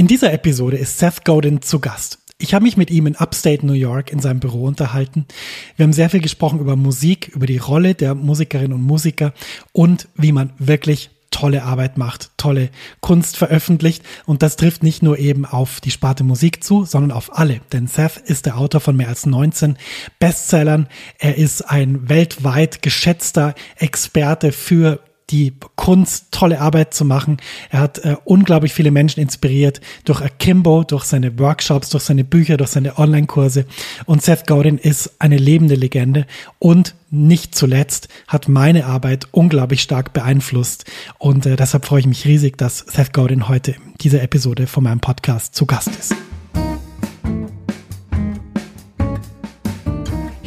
In dieser Episode ist Seth Godin zu Gast. Ich habe mich mit ihm in Upstate New York in seinem Büro unterhalten. Wir haben sehr viel gesprochen über Musik, über die Rolle der Musikerinnen und Musiker und wie man wirklich tolle Arbeit macht, tolle Kunst veröffentlicht. Und das trifft nicht nur eben auf die Sparte Musik zu, sondern auf alle. Denn Seth ist der Autor von mehr als 19 Bestsellern. Er ist ein weltweit geschätzter Experte für die Kunst, tolle Arbeit zu machen. Er hat äh, unglaublich viele Menschen inspiriert durch Akimbo, durch seine Workshops, durch seine Bücher, durch seine Online-Kurse. Und Seth Godin ist eine lebende Legende und nicht zuletzt hat meine Arbeit unglaublich stark beeinflusst. Und äh, deshalb freue ich mich riesig, dass Seth Godin heute in dieser Episode von meinem Podcast zu Gast ist.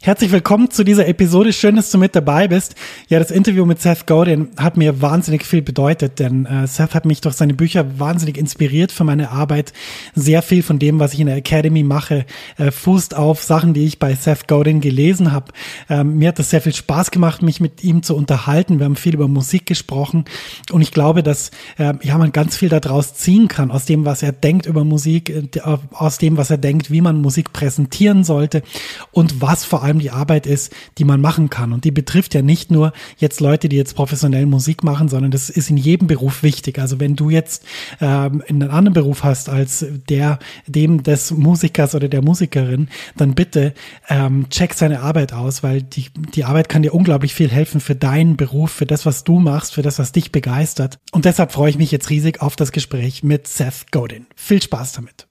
Herzlich willkommen zu dieser Episode. Schön, dass du mit dabei bist. Ja, das Interview mit Seth Godin hat mir wahnsinnig viel bedeutet, denn äh, Seth hat mich durch seine Bücher wahnsinnig inspiriert für meine Arbeit. Sehr viel von dem, was ich in der Academy mache, äh, fußt auf Sachen, die ich bei Seth Godin gelesen habe. Ähm, mir hat es sehr viel Spaß gemacht, mich mit ihm zu unterhalten. Wir haben viel über Musik gesprochen und ich glaube, dass äh, ja man ganz viel daraus ziehen kann aus dem, was er denkt über Musik, äh, aus dem, was er denkt, wie man Musik präsentieren sollte und was vor allem allem die Arbeit ist, die man machen kann. Und die betrifft ja nicht nur jetzt Leute, die jetzt professionell Musik machen, sondern das ist in jedem Beruf wichtig. Also wenn du jetzt ähm, einen anderen Beruf hast als der, dem des Musikers oder der Musikerin, dann bitte ähm, check seine Arbeit aus, weil die, die Arbeit kann dir unglaublich viel helfen für deinen Beruf, für das, was du machst, für das, was dich begeistert. Und deshalb freue ich mich jetzt riesig auf das Gespräch mit Seth Godin. Viel Spaß damit.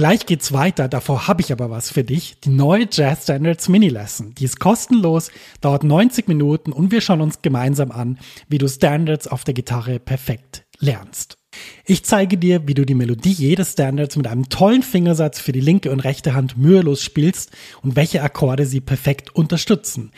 Gleich geht's weiter, davor habe ich aber was für dich. Die neue Jazz Standards Mini Lesson. Die ist kostenlos, dauert 90 Minuten und wir schauen uns gemeinsam an, wie du Standards auf der Gitarre perfekt lernst. Ich zeige dir, wie du die Melodie jedes Standards mit einem tollen Fingersatz für die linke und rechte Hand mühelos spielst und welche Akkorde sie perfekt unterstützen.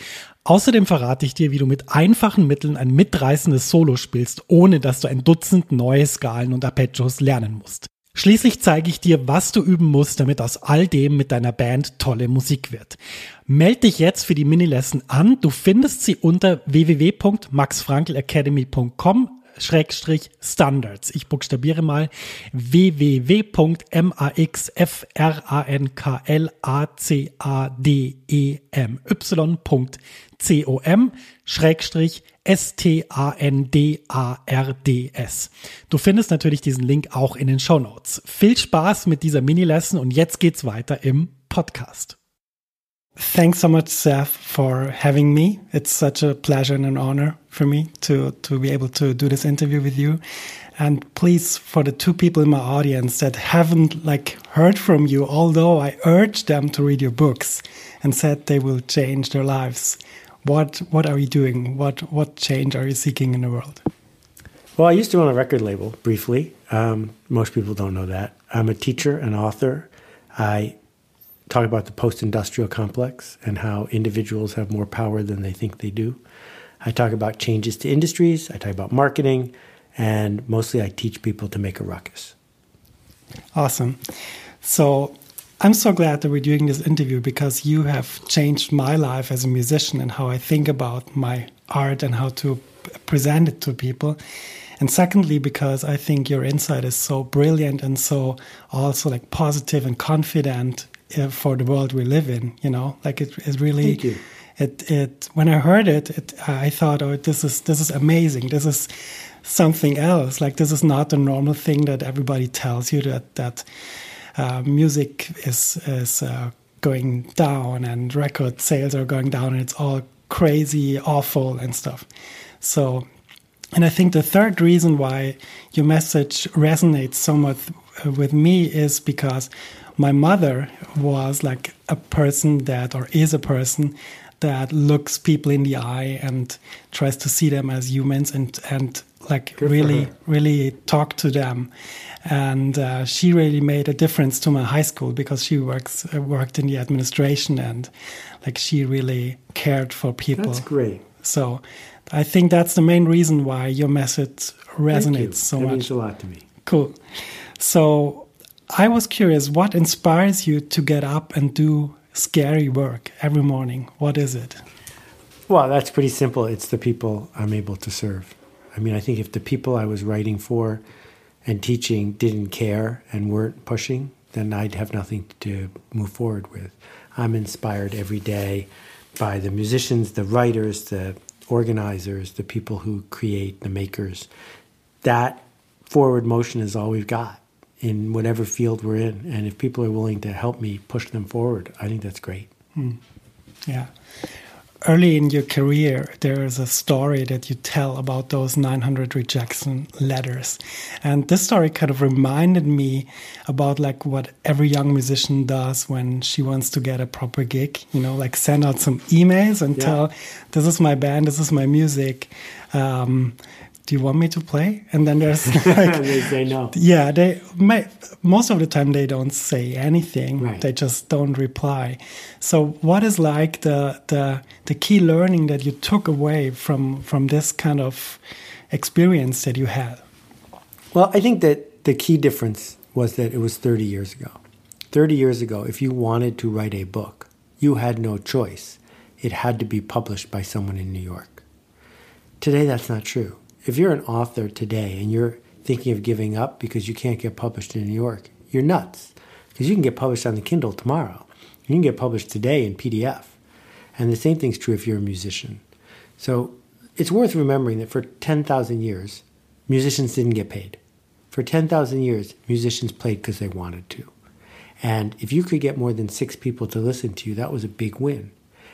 Außerdem verrate ich dir, wie du mit einfachen Mitteln ein mitreißendes Solo spielst, ohne dass du ein Dutzend neue Skalen und Arpeggios lernen musst. Schließlich zeige ich dir, was du üben musst, damit aus all dem mit deiner Band tolle Musik wird. Meld dich jetzt für die Mini-Lesson an. Du findest sie unter www.maxfrankelacademy.com Schrägstrich Standards. Ich buchstabiere mal www.maxfrankelacademy.com Schrägstrich S-T-A-N-D-A-R-D-S. Du findest natürlich diesen Link auch in den Show Notes. Viel Spaß mit dieser Mini-Lesson und jetzt geht's weiter im Podcast. Thanks so much, Seth, for having me. It's such a pleasure and an honor for me to, to be able to do this interview with you. And please, for the two people in my audience that haven't like heard from you, although I urged them to read your books and said they will change their lives, what what are you doing? What what change are you seeking in the world? Well, I used to run a record label briefly. Um, most people don't know that. I'm a teacher, an author. I talk about the post-industrial complex and how individuals have more power than they think they do. I talk about changes to industries. I talk about marketing, and mostly I teach people to make a ruckus. Awesome. So I'm so glad that we're doing this interview because you have changed my life as a musician and how I think about my art and how to present it to people. And secondly, because I think your insight is so brilliant and so also like positive and confident uh, for the world we live in. You know, like it is really. It it when I heard it, it, I thought, oh, this is this is amazing. This is something else. Like this is not the normal thing that everybody tells you that that music is is uh, going down and record sales are going down and it's all crazy, awful and stuff. So, and I think the third reason why your message resonates so much with me is because my mother was like a person that, or is a person that looks people in the eye and tries to see them as humans and and like Good really really talk to them. And uh, she really made a difference to my high school because she works uh, worked in the administration and like she really cared for people. That's great. So I think that's the main reason why your message Thank you. resonates so that much. means a lot to me. Cool. So I was curious, what inspires you to get up and do scary work every morning? What is it? Well, that's pretty simple. It's the people I'm able to serve. I mean, I think if the people I was writing for and teaching didn't care and weren't pushing, then I'd have nothing to move forward with. I'm inspired every day by the musicians, the writers, the organizers, the people who create, the makers. That forward motion is all we've got in whatever field we're in. And if people are willing to help me push them forward, I think that's great. Yeah. Early in your career, there is a story that you tell about those 900 rejection letters. And this story kind of reminded me about like what every young musician does when she wants to get a proper gig, you know, like send out some emails and Yeah. tell, this is my band, this is my music. Um, do you want me to play? And then there's like, they say no. yeah, they may, most of the time they don't say anything. Right. They just don't reply. So, what is like the the the key learning that you took away from from this kind of experience that you had? Well, I think that the key difference was that it was 30 years ago. 30 years ago, if you wanted to write a book, you had no choice. It had to be published by someone in New York. Today, that's not true. If you're an author today and you're thinking of giving up because you can't get published in New York, you're nuts. Because you can get published on the Kindle tomorrow. You can get published today in PDF. And the same thing's true if you're a musician. So it's worth remembering that for 10,000 years, musicians didn't get paid. For 10,000 years, musicians played because they wanted to. And if you could get more than six people to listen to you, that was a big win.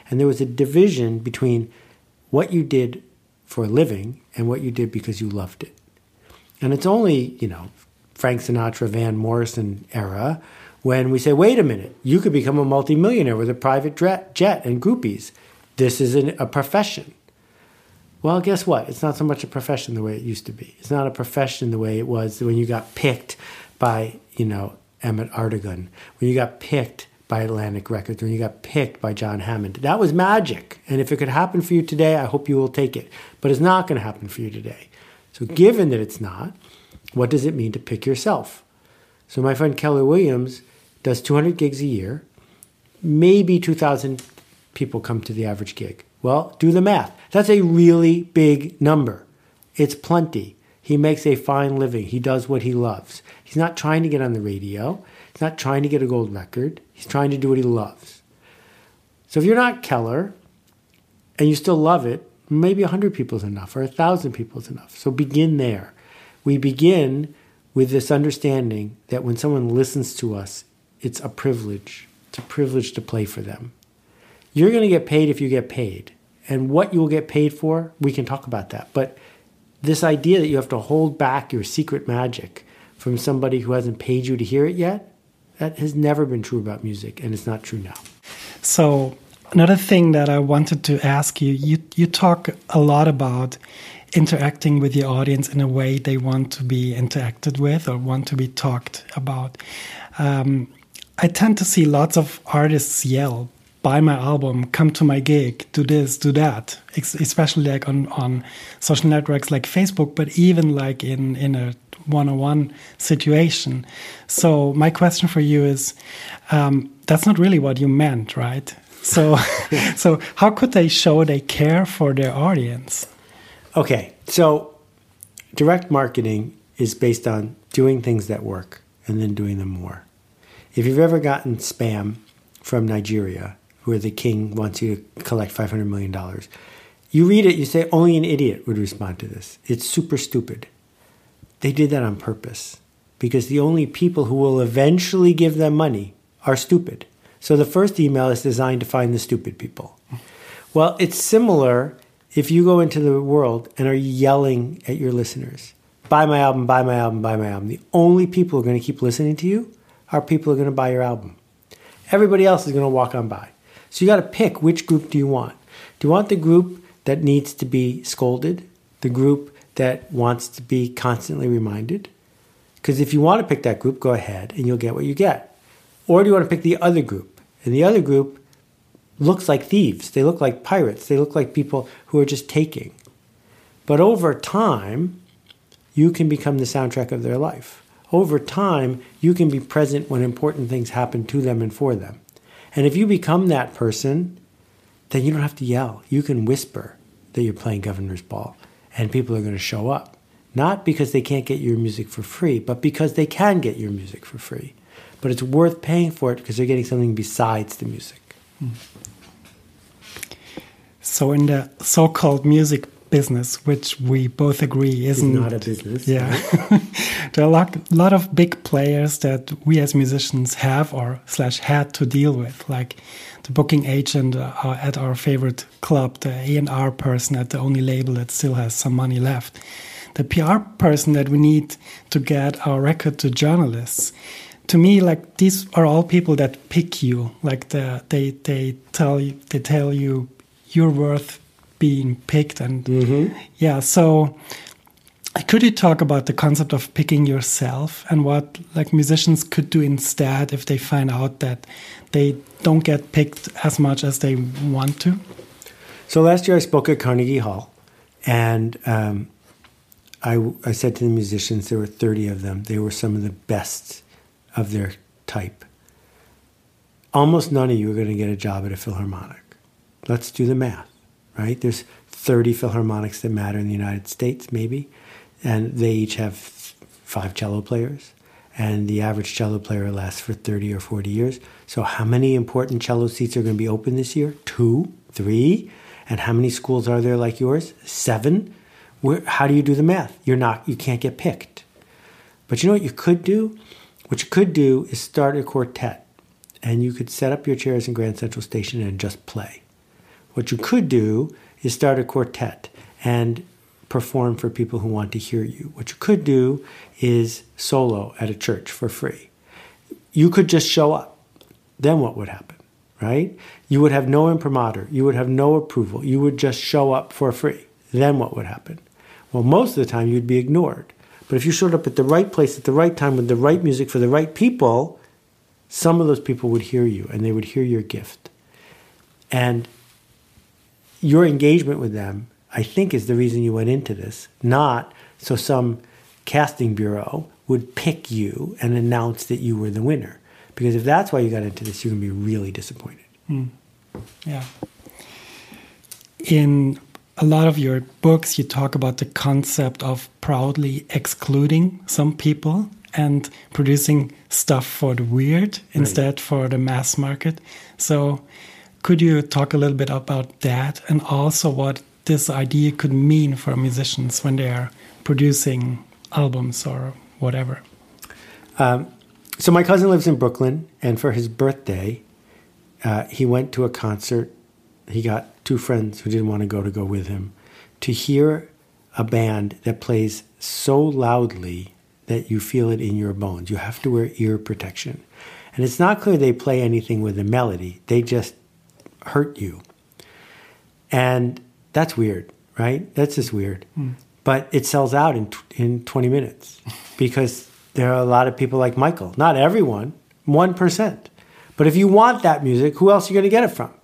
And there was a division between what you did for a living and what you did because you loved it. And it's only, you know, Frank Sinatra, Van Morrison era when we say, wait a minute, you could become a multimillionaire with a private jet and groupies. This is an, a profession. Well, guess what? It's not so much a profession the way it used to be. It's not a profession the way it was when you got picked by, you know, Ahmet Ertegun, when you got picked by Atlantic Records, when you got picked by John Hammond. That was magic. And if it could happen for you today, I hope you will take it. But it's not going to happen for you today. So, given that it's not, what does it mean to pick yourself? So, my friend Keller Williams does 200 gigs a year. Maybe 2,000 people come to the average gig. Well, do the math. That's a really big number. It's plenty. He makes a fine living. He does what he loves. He's not trying to get on the radio. He's not trying to get a gold record. He's trying to do what he loves. So if you're not Keller and you still love it, maybe 100 people is enough or 1,000 people is enough. So begin there. We begin with this understanding that when someone listens to us, it's a privilege. It's a privilege to play for them. You're going to get paid if you get paid. And what you will get paid for, we can talk about that. But this idea that you have to hold back your secret magic from somebody who hasn't paid you to hear it yet, that has never been true about music, and it's not true now. So another thing that I wanted to ask you, you you talk a lot about interacting with your audience in a way they want to be interacted with or want to be talked about. Um, I tend to see lots of artists yell, buy my album, come to my gig, do this, do that, especially like on, on social networks like Facebook, but even like in, in a one-on-one situation. So my question for you is, um, that's not really what you meant, right? So, so how could they show they care for their audience? Okay, so direct marketing is based on doing things that work and then doing them more. If you've ever gotten spam from Nigeria, where the king wants you to collect $500 million, you read it, you say, only an idiot would respond to this. It's super stupid. They did that on purpose because the only people who will eventually give them money are stupid. So the first email is designed to find the stupid people. Well, it's similar if you go into the world and are yelling at your listeners, buy my album, buy my album, buy my album. The only people who are going to keep listening to you are people who are going to buy your album. Everybody else is going to walk on by. So you got to pick which group do you want. Do you want the group that needs to be scolded? The group that wants to be constantly reminded? Because if you want to pick that group, go ahead and you'll get what you get. Or do you want to pick the other group? And the other group looks like thieves. They look like pirates. They look like people who are just taking. But over time, you can become the soundtrack of their life. Over time, you can be present when important things happen to them and for them. And if you become that person, then you don't have to yell. You can whisper that you're playing governor's ball, and people are going to show up. Not because they can't get your music for free, but because they can get your music for free. But it's worth paying for it because they're getting something besides the music. Hmm. So, in the so called music business, which we both agree isn't not a business. Yeah, there are a lot, lot of big players that we as musicians have or slash had to deal with, like the booking agent uh, at our favorite club, the A and R person at the only label that still has some money left, the PR person that we need to get our record to journalists. To me, like these are all people that pick you, like the, they they tell you they tell you you're worth being picked and Mm-hmm. yeah so could you talk about the concept of picking yourself and what like musicians could do instead if they find out that they don't get picked as much as they want to So last year I spoke at Carnegie Hall, and um, I, I said to the musicians, there were 30 of them, they were some of the best of their type. Almost none of you are going to get a job at a Philharmonic. Let's do the math, right? There's 30 Philharmonics that matter in the United States, maybe, and they each have five cello players, and the average cello player lasts for 30 or 40 years. So, how many important cello seats are going to be open this year? Two, three? And how many schools are there like yours? Seven? Where, how do you do the math? You're not, you can't get picked. But you know what you could do? What you could do is start a quartet, and you could set up your chairs in Grand Central Station and just play. What you could do is start a quartet and perform for people who want to hear you. What you could do is solo at a church for free. You could just show up. Then what would happen? Right? You would have no imprimatur. You would have no approval. You would just show up for free. Then what would happen? Well, most of the time you'd be ignored. But if you showed up at the right place at the right time with the right music for the right people, some of those people would hear you and they would hear your gift. And your engagement with them, I think, is the reason you went into this, not so some casting bureau would pick you and announce that you were the winner. Because if that's why you got into this, you're going to be really disappointed. Hmm. yeah. In a lot of your books you talk about the concept of proudly excluding some people and producing stuff for the weird instead for the mass market. So could you talk a little bit about that and also what this idea could mean for musicians when they are producing albums or whatever Um, so my cousin lives in Brooklyn, and for his birthday, uh, he went to a concert. He got two friends who didn't want to go to go with him to hear a band that plays so loudly that you feel it in your bones. You have to wear ear protection, and it's not clear they play anything with a melody. They just hurt you, and that's weird, right? That's just weird. Hmm. But it sells out in in twenty minutes because there are a lot of people like Michael. Not everyone, one percent. But if you want that music, who else are you going to get it from?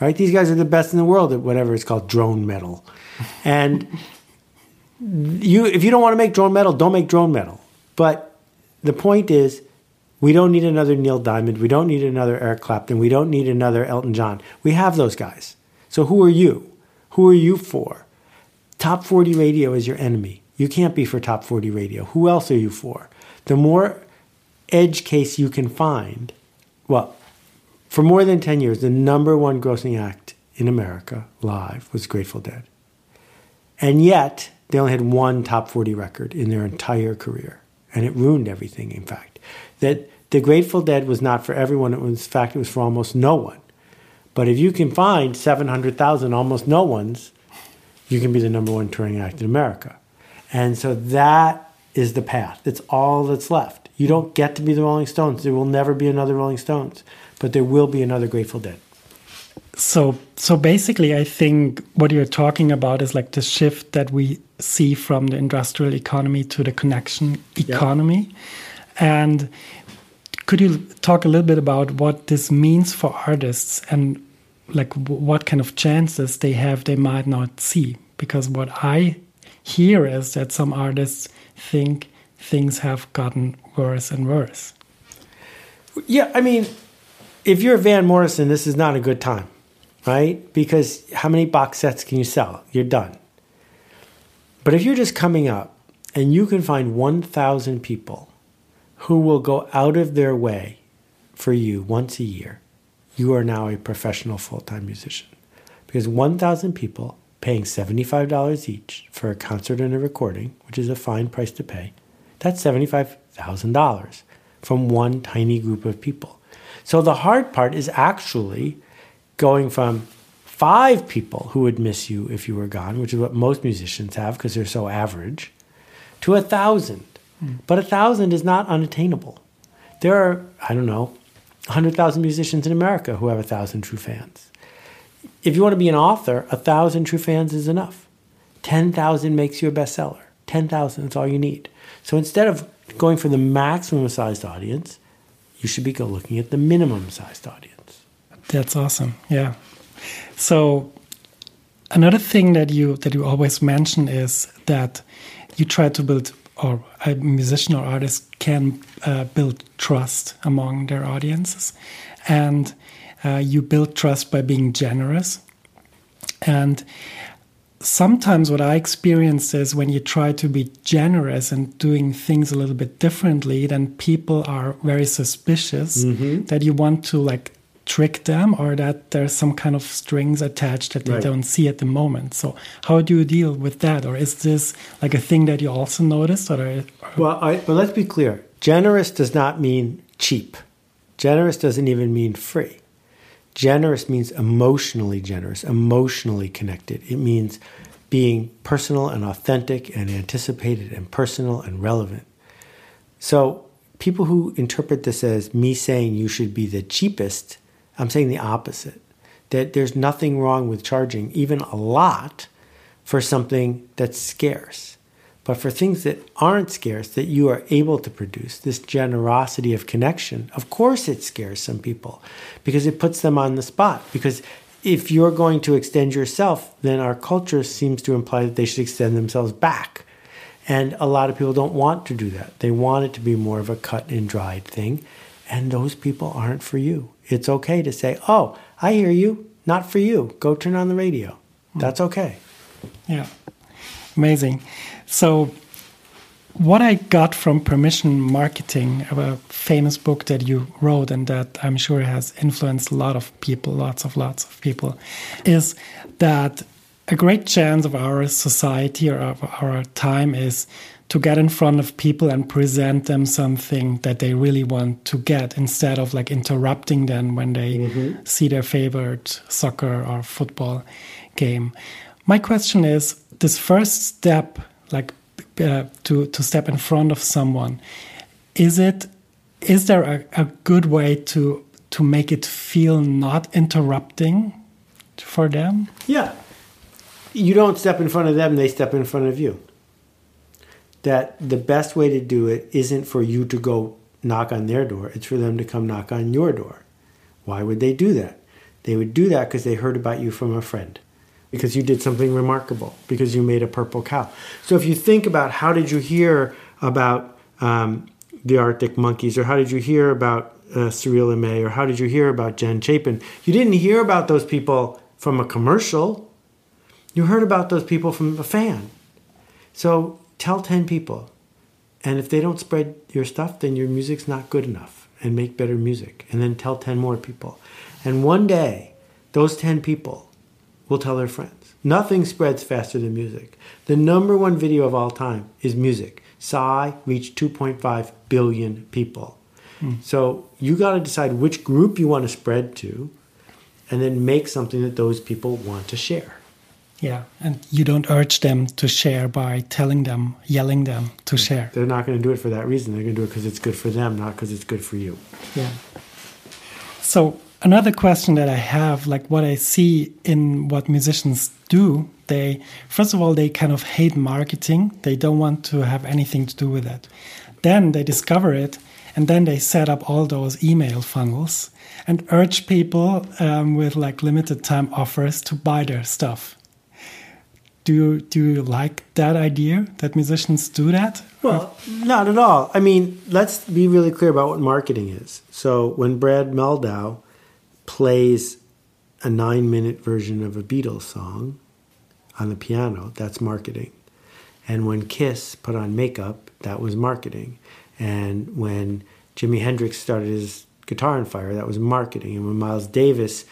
Right? These guys are the best in the world at whatever it's called, drone metal. And you, if you don't want to make drone metal, don't make drone metal. But the point is, we don't need another Neil Diamond. We don't need another Eric Clapton. We don't need another Elton John. We have those guys. So who are you? Who are you for? Top 40 radio is your enemy. You can't be for top 40 radio. Who else are you for? The more edge case you can find, well, for more than 10 years, the number one grossing act in America live was Grateful Dead. And yet, they only had one top 40 record in their entire career. And it ruined everything, in fact. That the Grateful Dead was not for everyone. It was, in fact, it was for almost no one. But if you can find 700,000 almost no ones, you can be the number one touring act in America. And so that is the path. That's all that's left. You don't get to be the Rolling Stones. There will never be another Rolling Stones, but there will be another Grateful Dead. So, so basically, I think what you're talking about is like the shift that we see from the industrial economy to the connection economy. And could you talk a little bit about what this means for artists and like what kind of chances they have they might not see? Because what I hear is that some artists think things have gotten worse and worse. Yeah, I mean, if you're Van Morrison, this is not a good time, right? Because how many box sets can you sell? You're done. But if you're just coming up and you can find 1,000 people who will go out of their way for you once a year, you are now a professional full time musician. Because 1,000 people paying $75 each for a concert and a recording, which is a fine price to pay, that's $75,000 from one tiny group of people. So the hard part is actually going from five people who would miss you if you were gone, which is what most musicians have because they're so average, to a thousand. Mm. But a thousand is not unattainable. There are, I don't know, 100,000 musicians in America who have a thousand true fans. If you want to be an author, a thousand true fans is enough. 10,000 makes you a bestseller. 10,000 is all you need. So instead of going for the maximum sized audience, you should be looking at the minimum sized audience. That's awesome. Yeah. So another thing that you that you always mention is that you try to build or a musician or artist can uh, build trust among their audiences and uh, you build trust by being generous and sometimes what I experience is when you try to be generous and doing things a little bit differently, then people are very suspicious mm-hmm. that you want to like trick them or that there's some kind of strings attached that they right. don't see at the moment. So how do you deal with that? Or is this like a thing that you also noticed? Or, or well, I, but let's be clear. Generous does not mean cheap. Generous doesn't even mean free. Generous means emotionally generous, emotionally connected. It means being personal and authentic and anticipated and personal and relevant. So, people who interpret this as me saying you should be the cheapest, I'm saying the opposite. That there's nothing wrong with charging even a lot for something that's scarce. But for things that aren't scarce, that you are able to produce, this generosity of connection, of course it scares some people because it puts them on the spot. Because if you're going to extend yourself, then our culture seems to imply that they should extend themselves back. And a lot of people don't want to do that. They want it to be more of a cut and dried thing. And those people aren't for you. It's okay to say, oh, I hear you, not for you. Go turn on the radio. Hmm. That's okay. Yeah. Amazing. So, what I got from Permission Marketing, a famous book that you wrote and that I'm sure has influenced a lot of people, lots of lots of people, is that a great chance of our society or of our time is to get in front of people and present them something that they really want to get instead of like interrupting them when they mm-hmm. see their favorite soccer or football game. My question is this first step like uh, to to step in front of someone is it is there a, a good way to to make it feel not interrupting for them? Yeah. You don't step in front of them they step in front of you. That the best way to do it isn't for you to go knock on their door it's for them to come knock on your door. Why would they do that? They would do that because they heard about you from a friend because you did something remarkable, because you made a purple cow. So if you think about how did you hear about um, the Arctic Monkeys, or how did you hear about uh, Cyril Lemay, or how did you hear about Jen Chapin? You didn't hear about those people from a commercial. You heard about those people from a fan. So tell 10 people. And if they don't spread your stuff, then your music's not good enough and make better music. And then tell 10 more people. And one day, those 10 people will tell their friends. Nothing spreads faster than music. The number one video of all time is music. Psy reached 2.5 billion people. Hmm. So you got to decide which group you want to spread to and then make something that those people want to share. Yeah, and you don't urge them to share by telling them, yelling them to share. They're not going to do it for that reason. They're going to do it because it's good for them, not because it's good for you. Yeah. So another question that I have, like what I see in what musicians do, they first of all they kind of hate marketing. They don't want to have anything to do with it. Then they discover it, and then they set up all those email funnels and urge people um, with like limited time offers to buy their stuff. Do you do you like that idea that musicians do that? Well, not at all. I mean, let's be really clear about what marketing is. So when Brad Mehldau plays a nine-minute version of a Beatles song on the piano, that's marketing. And when Kiss put on makeup, that was marketing. And when Jimi Hendrix started his Guitar on Fire, that was marketing. And when Miles Davis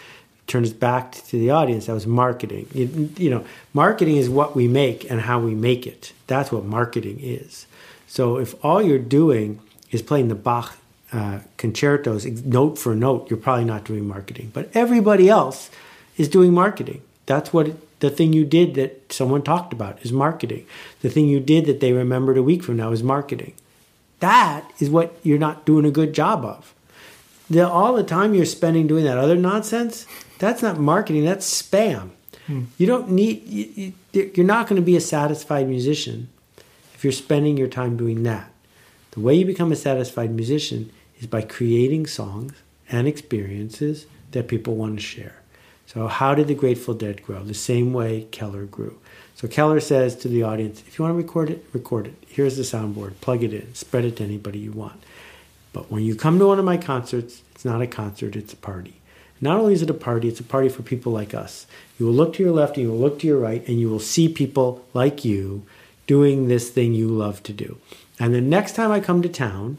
turned his back to the audience, that was marketing. You, you know, marketing is what we make and how we make it. That's what marketing is. So if all you're doing is playing the Bach uh, concertos note for note, you're probably not doing marketing. But everybody else is doing marketing. That's what it, the thing you did that someone talked about is marketing. The thing you did that they remembered a week from now is marketing. That is what you're not doing a good job of. The, all the time you're spending doing that other nonsense, that's not marketing, that's spam. Hmm. You don't need, you, you're not going to be a satisfied musician if you're spending your time doing that. The way you become a satisfied musician is by creating songs and experiences that people want to share. So, how did the Grateful Dead grow? The same way Keller grew. So, Keller says to the audience, if you want to record it, record it. Here's the soundboard, plug it in, spread it to anybody you want. But when you come to one of my concerts, it's not a concert, it's a party. Not only is it a party, it's a party for people like us. You will look to your left and you will look to your right, and you will see people like you doing this thing you love to do. And the next time I come to town,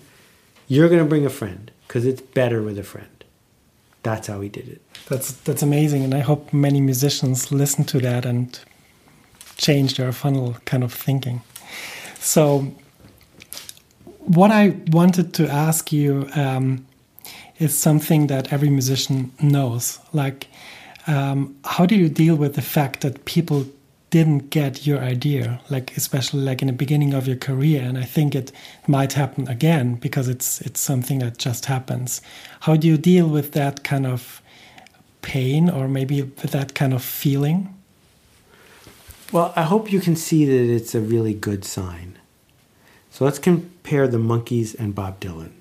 you're going to bring a friend because it's better with a friend. That's how he did it. That's that's amazing, and I hope many musicians listen to that and change their funnel kind of thinking. So, what I wanted to ask you um, is something that every musician knows. Like, um, how do you deal with the fact that people didn't get your idea, like especially like in the beginning of your career? And I think it might happen again because it's it's something that just happens. How do you deal with that kind of pain, or maybe with that kind of feeling? Well, I hope you can see that it's a really good sign. So let's compare the Monkees and Bob Dylan,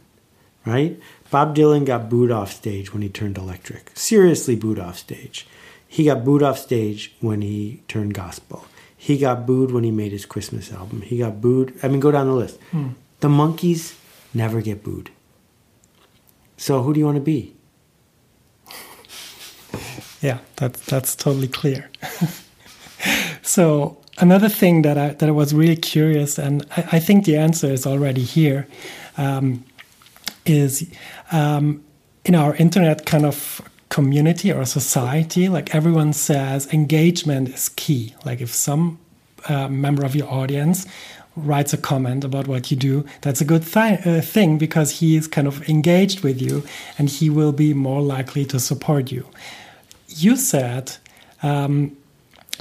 right? Bob Dylan got booed off stage when he turned electric. Seriously booed off stage. He got booed off stage when he turned gospel. He got booed when he made his Christmas album. He got booed. I mean, go down the list. Hmm. The Monkees never get booed. So who do you want to be? Yeah, that, that's totally clear. so another thing that I that I was really curious, and I, I think the answer is already here, um, is um, in our internet kind of community or society, like everyone says, engagement is key. Like if some uh, member of your audience writes a comment about what you do, that's a good uh, thing because he is kind of engaged with you and he will be more likely to support you. You said um,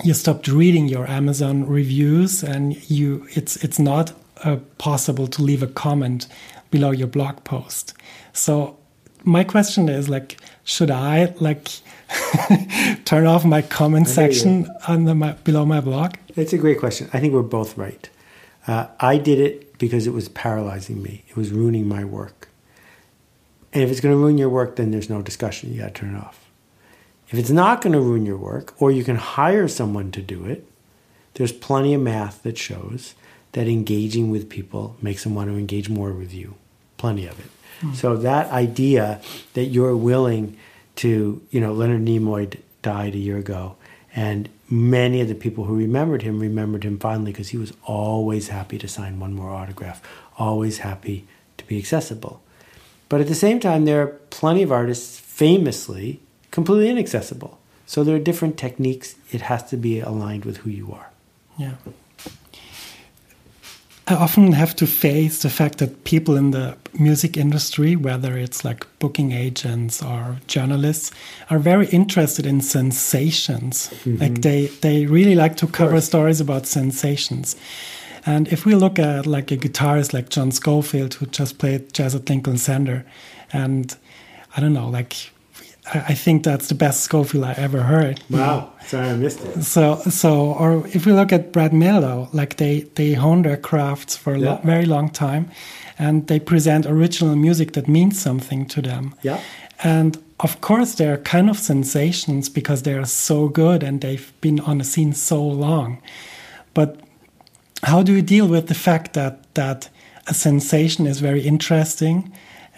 you stopped reading your Amazon reviews and you it's it's not uh, possible to leave a comment below your blog post. So my question is like should I like turn off my comment section on the my, below my blog? It's a great question. I think we're both right. Uh, I did it because it was paralyzing me. It was ruining my work. And if it's going to ruin your work, then there's no discussion. You got to turn it off. If it's not going to ruin your work, or you can hire someone to do it, there's plenty of math that shows that engaging with people makes them want to engage more with you. Plenty of it. Mm. So that idea that you're willing to, you know, Leonard Nimoy died a year ago, and many of the people who remembered him remembered him fondly because he was always happy to sign one more autograph, always happy to be accessible. But at the same time, there are plenty of artists famously completely inaccessible. So there are different techniques. It has to be aligned with who you are. Yeah. I often have to face the fact that people in the music industry, whether it's like booking agents or journalists, are very interested in sensations. Mm-hmm. Like they they really like to cover stories about sensations. And if we look at like a guitarist like John Scofield, who just played jazz at Lincoln Center, and I don't know, like I think that's the best Scofield I ever heard. Wow, sorry I missed it. So, so, or if we look at Brad Mehldau, like they they hone their crafts for a Yeah. lo- very long time, and they present original music that means something to them. Yeah. And of course, they're kind of sensations because they are so good and they've been on the scene so long. But how do you deal with the fact that that a sensation is very interesting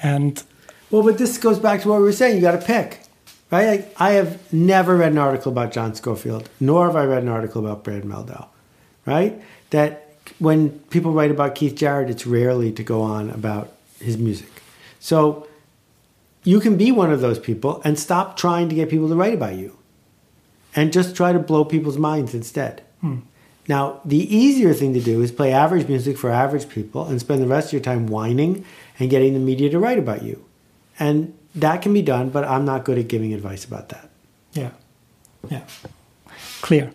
and Well, but this goes back to what we were saying. You got to pick, right? Like, I have never read an article about John Scofield, nor have I read an article about Brad Mehldau, right? That when people write about Keith Jarrett, it's rarely to go on about his music. So you can be one of those people and stop trying to get people to write about you and just try to blow people's minds instead. Hmm. Now, the easier thing to do is play average music for average people and spend the rest of your time whining and getting the media to write about you. And that can be done, but I'm not good at giving advice about that. Yeah. Yeah. Clear.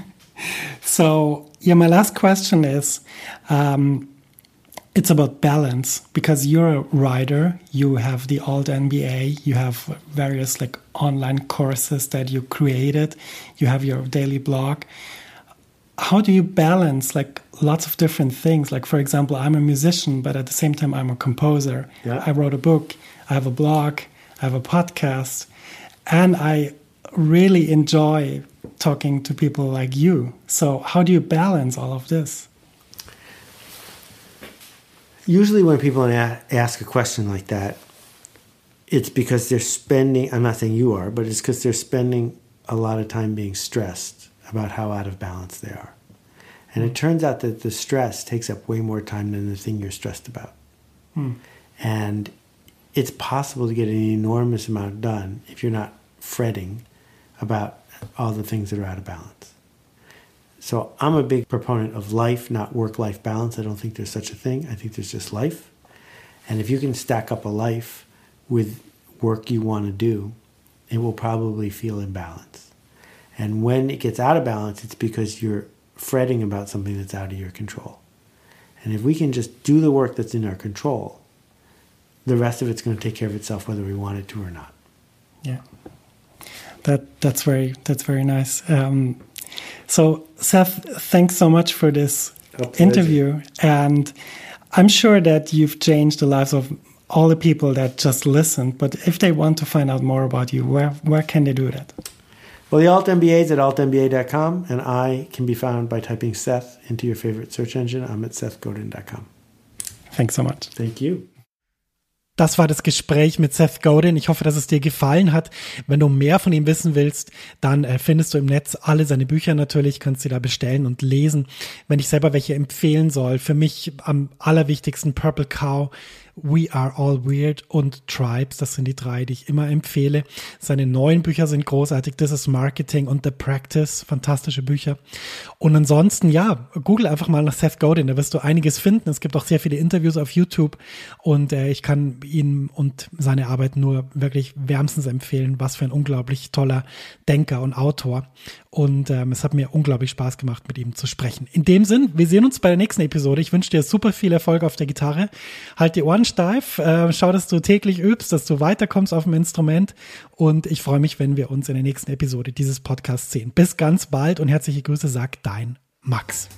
so, yeah, my last question is um, it's about balance because you're a writer, you have the altMBA, you have various like online courses that you created, you have your daily blog. How do you balance like lots of different things? Like, for example, I'm a musician, but at the same time, I'm a composer. Yeah. I wrote a book, I have a blog, I have a podcast, and I really enjoy talking to people like you. So, how do you balance all of this? Usually, when people ask a question like that, it's because they're spending, I'm not saying you are, but it's because they're spending a lot of time being stressed about how out of balance they are. And it turns out that the stress takes up way more time than the thing you're stressed about. Hmm. And it's possible to get an enormous amount done if you're not fretting about all the things that are out of balance. So I'm a big proponent of life, not work life balance. I don't think there's such a thing. I think there's just life. And if you can stack up a life with work you want to do, it will probably feel in balance. And when it gets out of balance, it's because you're fretting about something that's out of your control. And if we can just do the work that's in our control, the rest of it's going to take care of itself whether we want it to or not. Yeah, that that's very that's very nice. Um, so, Seth, thanks so much for this interview, and I'm sure that you've changed the lives of all the people that just listened. But if they want to find out more about you, where where can they do that? Well, the Alt MBA is at altmba.com, and I can be found by typing Seth into your favorite search engine. I'm at sethgodin.com. Thanks so much. Thank you. Das war das Gespräch mit Seth Godin. Ich hoffe, dass es dir gefallen hat. Wenn du mehr von ihm wissen willst, dann äh, findest du im Netz alle seine Bücher natürlich, kannst du da bestellen und lesen. Wenn ich selber welche empfehlen soll, für mich am allerwichtigsten Purple Cow, We Are All Weird und Tribes. Das sind die drei, die ich immer empfehle. Seine neuen Bücher sind großartig. This is Marketing und The Practice. Fantastische Bücher. Und ansonsten, ja, google einfach mal nach Seth Godin. Da wirst du einiges finden. Es gibt auch sehr viele Interviews auf YouTube und äh, ich kann ihn und seine Arbeit nur wirklich wärmstens empfehlen. Was für ein unglaublich toller Denker und Autor. Und ähm, es hat mir unglaublich Spaß gemacht, mit ihm zu sprechen. In dem Sinn, wir sehen uns bei der nächsten Episode. Ich wünsche dir super viel Erfolg auf der Gitarre. Halt die Ohren steif, äh, schau, dass du täglich übst, dass du weiterkommst auf dem Instrument. Und ich freue mich, wenn wir uns in der nächsten Episode dieses Podcasts sehen. Bis ganz bald und herzliche Grüße, sagt dein Max.